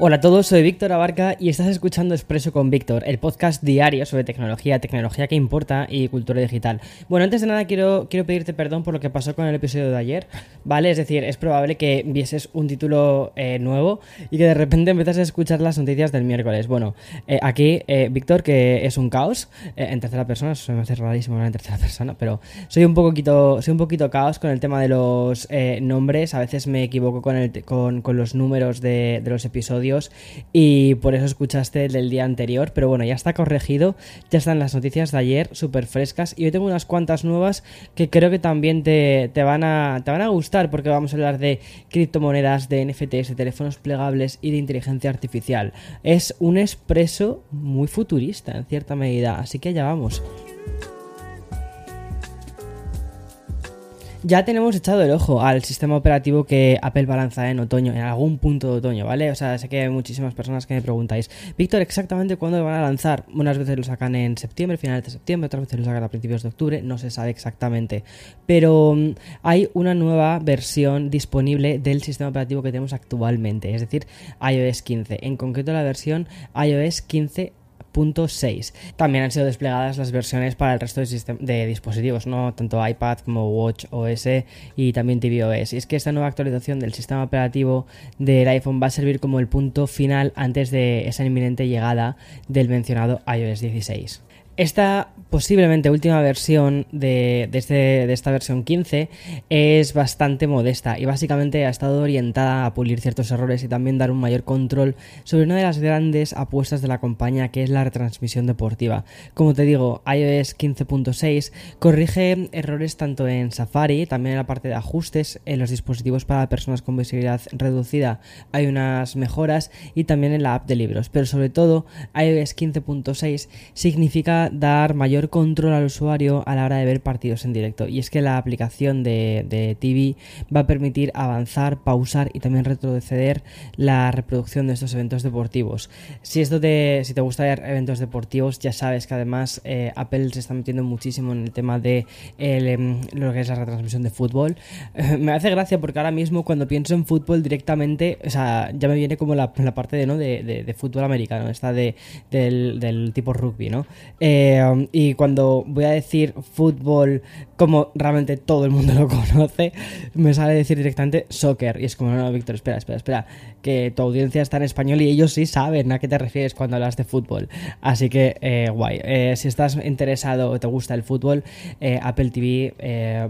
Hola a todos, soy Víctor Abarca y estás escuchando Expreso con Víctor, el podcast diario sobre tecnología, tecnología que importa y cultura digital. Bueno, antes de nada quiero, quiero pedirte perdón por lo que pasó con el episodio de ayer, ¿vale? Es decir, es probable que vieses un título eh, nuevo y que de repente empieces a escuchar las noticias del miércoles. Bueno, eh, aquí eh, Víctor, que es un caos, en tercera persona, eso me hace rarísimo hablar en tercera persona, pero soy un poquito, soy un poquito caos con el tema de los nombres, a veces me equivoco con, el, con, con los números de, de los episodios y por eso escuchaste el del día anterior, pero bueno, ya está corregido, ya están las noticias de ayer súper frescas y hoy tengo unas cuantas nuevas que creo que también te, van a, te van a gustar porque vamos a hablar de criptomonedas, de NFTs, de teléfonos plegables y de inteligencia artificial. Es un expreso muy futurista en cierta medida, así que allá vamos. Ya tenemos echado el ojo al sistema operativo que Apple va a lanzar en otoño, en algún punto de otoño, ¿vale? O sea, sé que hay muchísimas personas que me preguntáis, Víctor, ¿exactamente cuándo lo van a lanzar? Unas veces lo sacan en septiembre, finales de septiembre, otras veces lo sacan a principios de octubre, no se sabe exactamente. Pero mm, hay una nueva versión disponible del sistema operativo que tenemos actualmente, es decir, iOS 15. En concreto la versión iOS 15 también han sido desplegadas las versiones para el resto de, de, dispositivos, ¿no? tanto iPad como Watch OS y también tvOS. Y es que esta nueva actualización del sistema operativo del iPhone va a servir como el punto final antes de esa inminente llegada del mencionado iOS 16. Esta posiblemente última versión de, este, de, esta versión 15 es bastante modesta y básicamente ha estado orientada a pulir ciertos errores y también dar un mayor control sobre una de las grandes apuestas de la compañía que es la retransmisión deportiva. Como te digo, iOS 15.6 corrige errores tanto en Safari, también en la parte de ajustes, en los dispositivos para personas con visibilidad reducida hay unas mejoras y también en la app de libros, pero sobre todo iOS 15.6 significa dar mayor control al usuario a la hora de ver partidos en directo. Y es que la aplicación de, de TV va a permitir avanzar, pausar y también retroceder la reproducción de estos eventos deportivos. Si esto te, si te gusta ver eventos deportivos, ya sabes que además eh, Apple se está metiendo muchísimo en el tema de em, lo que es la retransmisión de fútbol. me hace gracia porque ahora mismo cuando pienso en fútbol directamente, o sea, ya me viene como la, parte de, ¿no? de, fútbol americano, esta de, del, del tipo rugby, ¿no? Eh, eh, y cuando voy a decir fútbol como realmente todo el mundo lo conoce, me sale decir directamente soccer. Y es como, no, no, Víctor, espera, espera, espera, que tu audiencia está en español y ellos sí saben a qué te refieres cuando hablas de fútbol. Así que, eh, guay. Eh, si estás interesado o te gusta el fútbol, Apple TV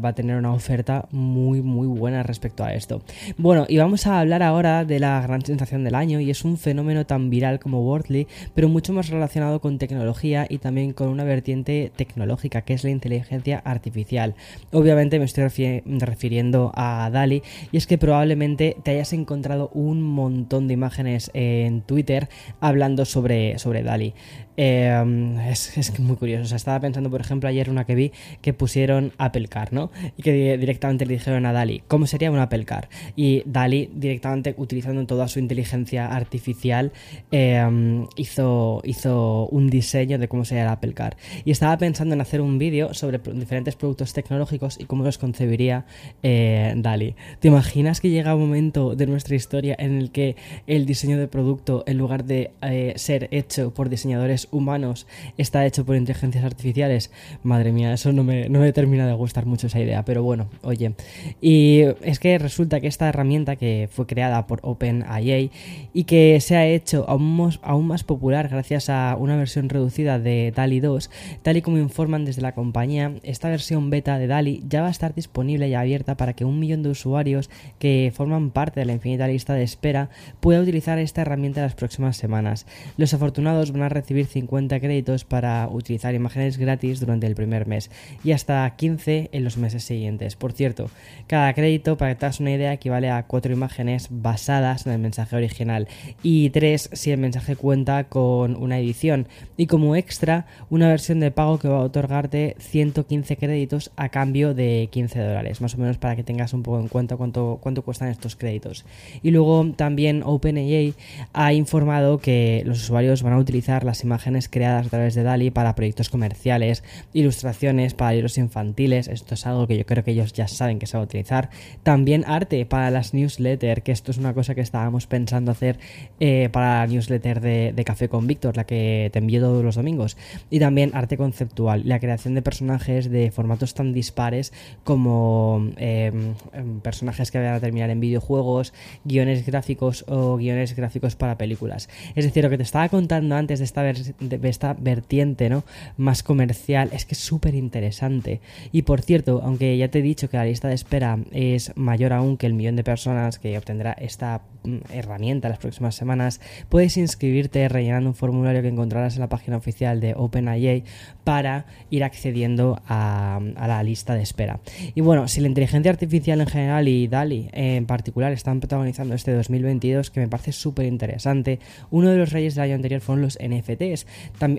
va a tener una oferta muy, muy buena respecto a esto. Bueno, y vamos a hablar ahora de la gran sensación del año y es un fenómeno tan viral como Wordly, pero mucho más relacionado con tecnología y también con una vertiente tecnológica que es la inteligencia artificial. Obviamente me estoy refiriendo a DALI y es que probablemente te hayas encontrado un montón de imágenes en Twitter hablando sobre, sobre DALI. Em, es, es, muy curioso. O sea, estaba pensando, por ejemplo, ayer una que vi que pusieron Apple Car, ¿no? Y que directamente le dijeron a Dali, ¿cómo sería un Apple Car? Y Dali, directamente utilizando toda su inteligencia artificial, em, hizo, hizo un diseño de cómo sería el Apple Car. Y estaba pensando en hacer un vídeo sobre diferentes productos tecnológicos y cómo los concebiría eh, Dali. ¿Te imaginas que llega un momento de nuestra historia en el que el diseño de producto, en lugar de eh, ser hecho por diseñadores humanos está hecho por inteligencias artificiales, madre mía, eso no me, no me termina de gustar mucho esa idea, pero bueno, oye. Y es que resulta que esta herramienta que fue creada por OpenAI y que se ha hecho aún más, aún más popular gracias a una versión reducida de DALI 2, tal y como informan desde la compañía, esta versión beta de DALI ya va a estar disponible y abierta para que un millón de usuarios que forman parte de la infinita lista de espera pueda utilizar esta herramienta en las próximas semanas. Los afortunados van a recibir 50 créditos para utilizar imágenes gratis durante el primer mes y hasta 15 en los meses siguientes. Por cierto, cada crédito, para que te hagas una idea, equivale a 4 imágenes basadas en el mensaje original y 3 si el mensaje cuenta con una edición y como extra una versión de pago que va a otorgarte 115 créditos a cambio de 15 dólares, más o menos para que tengas un poco en cuenta cuánto, cuánto cuestan estos créditos. Y luego también OpenAI ha informado que los usuarios van a utilizar las imágenes creadas a través de DALI para proyectos comerciales, ilustraciones para libros infantiles, esto es algo que yo creo que ellos ya saben que se va a utilizar. También arte para las newsletters, que esto es una cosa que estábamos pensando hacer eh, para la newsletter de, Café con Víctor, la que te envío todos los domingos. Y también arte conceptual, la creación de personajes de formatos tan dispares como em, em, personajes que vayan a terminar en videojuegos, guiones gráficos o guiones gráficos para películas. Es decir, lo que te estaba contando antes de esta, de esta vertiente ¿no? más comercial es que es súper interesante. Y por cierto, aunque ya te he dicho que la lista de espera es mayor aún que el millón de personas que obtendrá esta mm, herramienta las próximas semanas, puedes inscribirte rellenando un formulario que encontrarás en la página oficial de OpenAI para ir accediendo a, a la lista de espera. Y bueno, si la inteligencia artificial en general y DALI en particular están protagonizando este 2022, que me parece súper interesante, uno de los reyes del año anterior fueron los NFTs.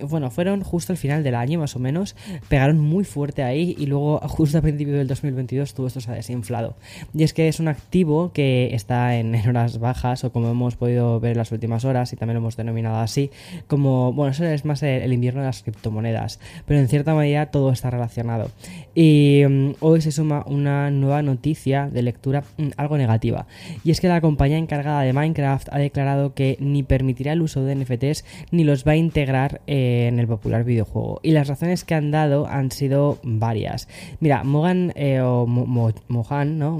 Bueno, fueron justo al final del año más o menos, pegaron muy fuerte ahí y luego justo a principio del 2022 todo esto se ha desinflado. Y es que es un activo que está en, horas bajas o como hemos podido ver en las últimas horas y también lo hemos denominado así, como, bueno, eso es más el, invierno de las criptomonedas, pero en cierta medida todo está relacionado. Y mm, hoy se suma una nueva noticia de lectura mm, algo negativa, y es que la compañía encargada de Minecraft ha declarado que ni permitirá el uso de NFTs ni los va a integrar eh, en el popular videojuego. Y las razones que han dado han sido varias. Mira, Mogan eh, o Mohan, ¿no?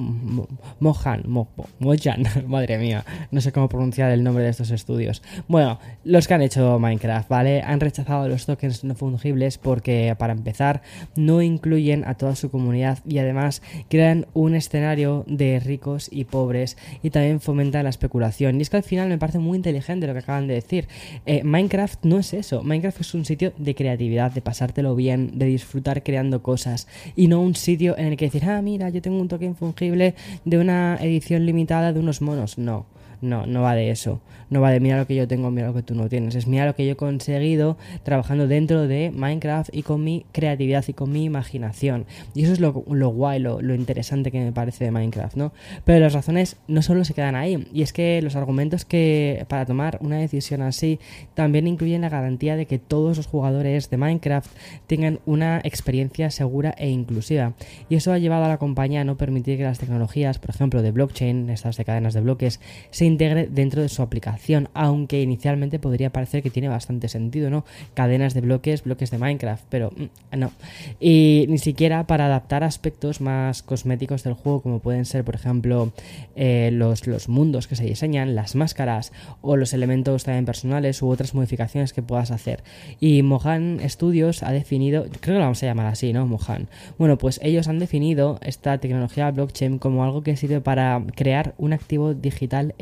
Mohan, Mojan, madre mía, no sé cómo pronunciar el nombre de estos estudios. Bueno, los que han hecho Minecraft, ¿vale? Han rechazado los tokens no fungibles porque, para empezar, no incluyen a toda su comunidad y además crean un escenario de ricos y pobres y también fomentan la especulación. Y es que al final me parece muy inteligente lo que acaban de decir. Eh, Minecraft no es eso. Minecraft es un sitio de creatividad, de pasártelo bien, de disfrutar creando cosas y no un sitio en el que decir, ah, mira, yo tengo un token fungible de una edición limitada de unos monos. No. No, no va de eso. No va de mira lo que yo tengo, mira lo que tú no tienes. Es mira lo que yo he conseguido trabajando dentro de Minecraft y con mi creatividad y con mi imaginación. Y eso es lo, guay, lo, lo, interesante que me parece de Minecraft, ¿no? Pero las razones no solo se quedan ahí. Y es que los argumentos que para tomar una decisión así también incluyen la garantía de que todos los jugadores de Minecraft tengan una experiencia segura e inclusiva. Y eso ha llevado a la compañía a no permitir que las tecnologías, por ejemplo, de blockchain, estas de cadenas de bloques, se integre dentro de su aplicación, aunque inicialmente podría parecer que tiene bastante sentido, ¿no? Cadenas de bloques, bloques de Minecraft, pero mm, no. Y ni siquiera para adaptar aspectos más cosméticos del juego, como pueden ser, por ejemplo, eh, los, los mundos que se diseñan, las máscaras o los elementos también personales u otras modificaciones que puedas hacer. Y Mohan Studios ha definido, creo que lo vamos a llamar así, ¿no? Mohan. Bueno, pues ellos han definido esta tecnología blockchain como algo que sirve para crear un activo digital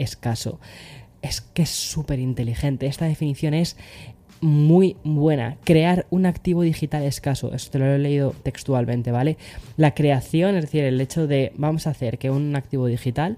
Es que es súper inteligente. Esta definición es muy buena. Crear un activo digital escaso. Esto lo he leído textualmente, ¿vale? La creación, es decir, el hecho de vamos a hacer que un activo digital,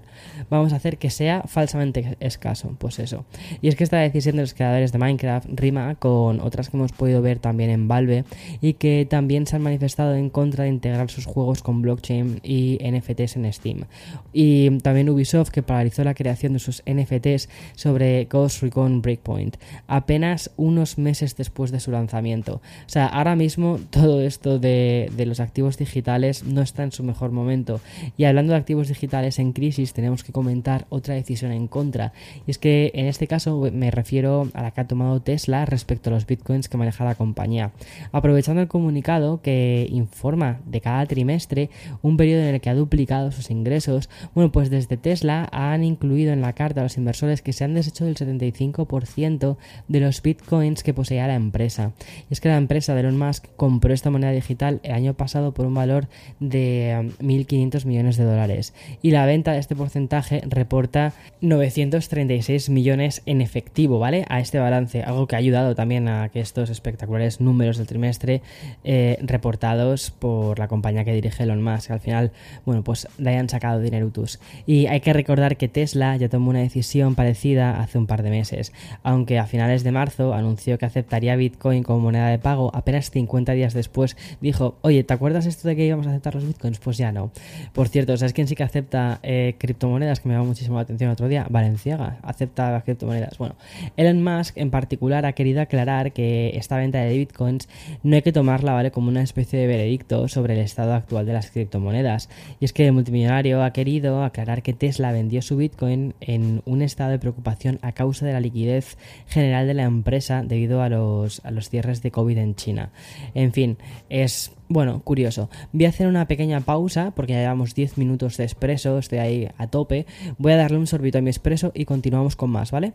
vamos a hacer que sea falsamente escaso. Pues eso. Y es que esta decisión de los creadores de Minecraft rima con otras que hemos podido ver también en Valve y que también se han manifestado en contra de integrar sus juegos con blockchain y NFTs en Steam. Y también Ubisoft que paralizó la creación de sus NFTs sobre Ghost Recon Breakpoint. Apenas unos meses después de su lanzamiento. O sea, ahora mismo todo esto de, los activos digitales no está en su mejor momento. Y hablando de activos digitales en crisis, tenemos que comentar otra decisión en contra. Y es que en este caso me refiero a la que ha tomado Tesla respecto a los bitcoins que maneja la compañía. Aprovechando el comunicado que informa de cada trimestre un periodo en el que ha duplicado sus ingresos, bueno, pues desde Tesla han incluido en la carta a los inversores que se han deshecho del 75% de los bitcoins que poseía la empresa. Y es que la empresa de Elon Musk compró esta moneda digital el año pasado por un valor de 1.500 um, millones de dólares. Y la venta de este porcentaje reporta 936 millones en efectivo, ¿vale? A este balance, algo que ha ayudado también a que estos espectaculares números del trimestre eh, reportados por la compañía que dirige Elon Musk, al final, bueno, pues le hayan sacado dinerutus. Y hay que recordar que Tesla ya tomó una decisión parecida hace un par de meses, aunque a finales de marzo anunció que aceptaría Bitcoin como moneda de pago, apenas 50 días después dijo, oye, ¿te acuerdas esto de que íbamos a aceptar los Bitcoins? Pues ya no. Por cierto, ¿sabes quién sí que acepta eh, criptomonedas? Que me llama muchísimo la atención otro día. Valenciaga acepta las criptomonedas. Bueno, Elon Musk en particular ha querido aclarar que esta venta de Bitcoins no hay que tomarla, ¿vale? Como una especie de veredicto sobre el estado actual de las criptomonedas. Y es que el multimillonario ha querido aclarar que Tesla vendió su Bitcoin en un estado de preocupación a causa de la liquidez general de la empresa debido a los, a los cierres de COVID en China. En fin, es bueno, curioso. Voy a hacer una pequeña pausa porque ya llevamos 10 minutos de expreso, estoy ahí a tope. Voy a darle un sorbito a mi expreso y continuamos con más, ¿vale?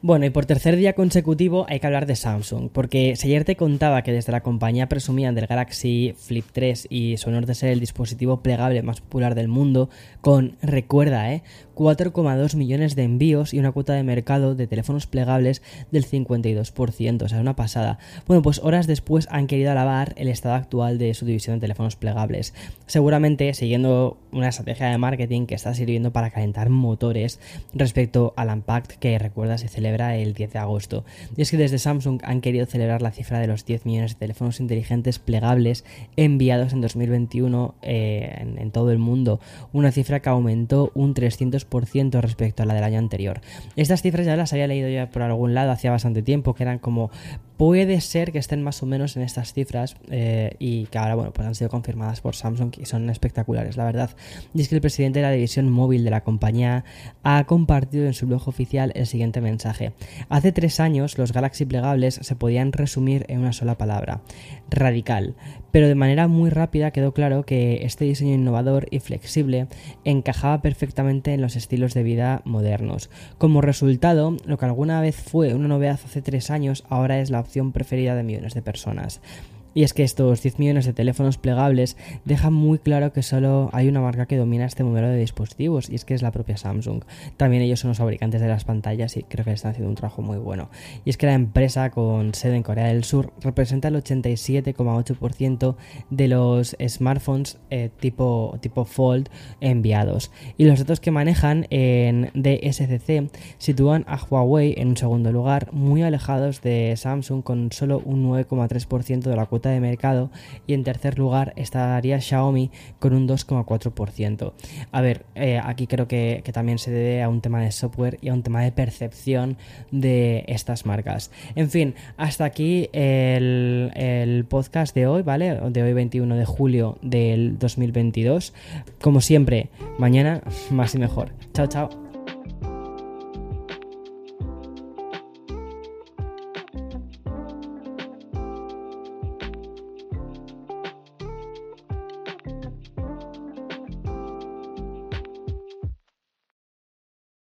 Bueno, y por tercer día consecutivo hay que hablar de Samsung, porque si ayer te contaba que desde la compañía presumían del Galaxy Flip 3 y su honor de ser el dispositivo plegable más popular del mundo, con, recuerda, ¿eh? 4,2 millones de envíos y una cuota de mercado de teléfonos plegables del 52%, o sea, una pasada. Bueno, pues horas después han querido alabar el estado actual de su división de teléfonos plegables, seguramente siguiendo una estrategia de marketing que está sirviendo para calentar motores respecto al Unpacked que recuerda se celebra el 10 de agosto. Y es que desde Samsung han querido celebrar la cifra de los 10 millones de teléfonos inteligentes plegables enviados en 2021 eh, en, en todo el mundo, una cifra que aumentó un 300 respecto a la del año anterior. Estas cifras ya las había leído ya por algún lado hacía bastante tiempo, que eran como puede ser que estén más o menos en estas cifras eh, y que ahora bueno pues han sido confirmadas por Samsung y son espectaculares la verdad. Y es que el presidente de la división móvil de la compañía ha compartido en su blog oficial el siguiente mensaje. Hace tres años los Galaxy plegables se podían resumir en una sola palabra radical. Pero de manera muy rápida quedó claro que este diseño innovador y flexible encajaba perfectamente en los estilos de vida modernos. Como resultado lo que alguna vez fue una novedad hace tres años ahora es la preferida de millones de personas. Y es que estos 10 millones de teléfonos plegables dejan muy claro que solo hay una marca que domina este modelo de dispositivos y es que es la propia Samsung. También ellos son los fabricantes de las pantallas y creo que están haciendo un trabajo muy bueno. Y es que la empresa con sede en Corea del Sur representa el 87,8% de los smartphones eh, tipo, tipo Fold enviados. Y los datos que manejan en DSCC sitúan a Huawei en un segundo lugar, muy alejados de Samsung con solo un 9,3% de la cuota de mercado y en tercer lugar estaría Xiaomi con un 2,4%. A ver, eh, aquí creo que, también se debe a un tema de software y a un tema de percepción de estas marcas. En fin, hasta aquí el, el podcast de hoy, ¿vale? De hoy 21 de julio del 2022. Como siempre, mañana más y mejor. Chao, chao.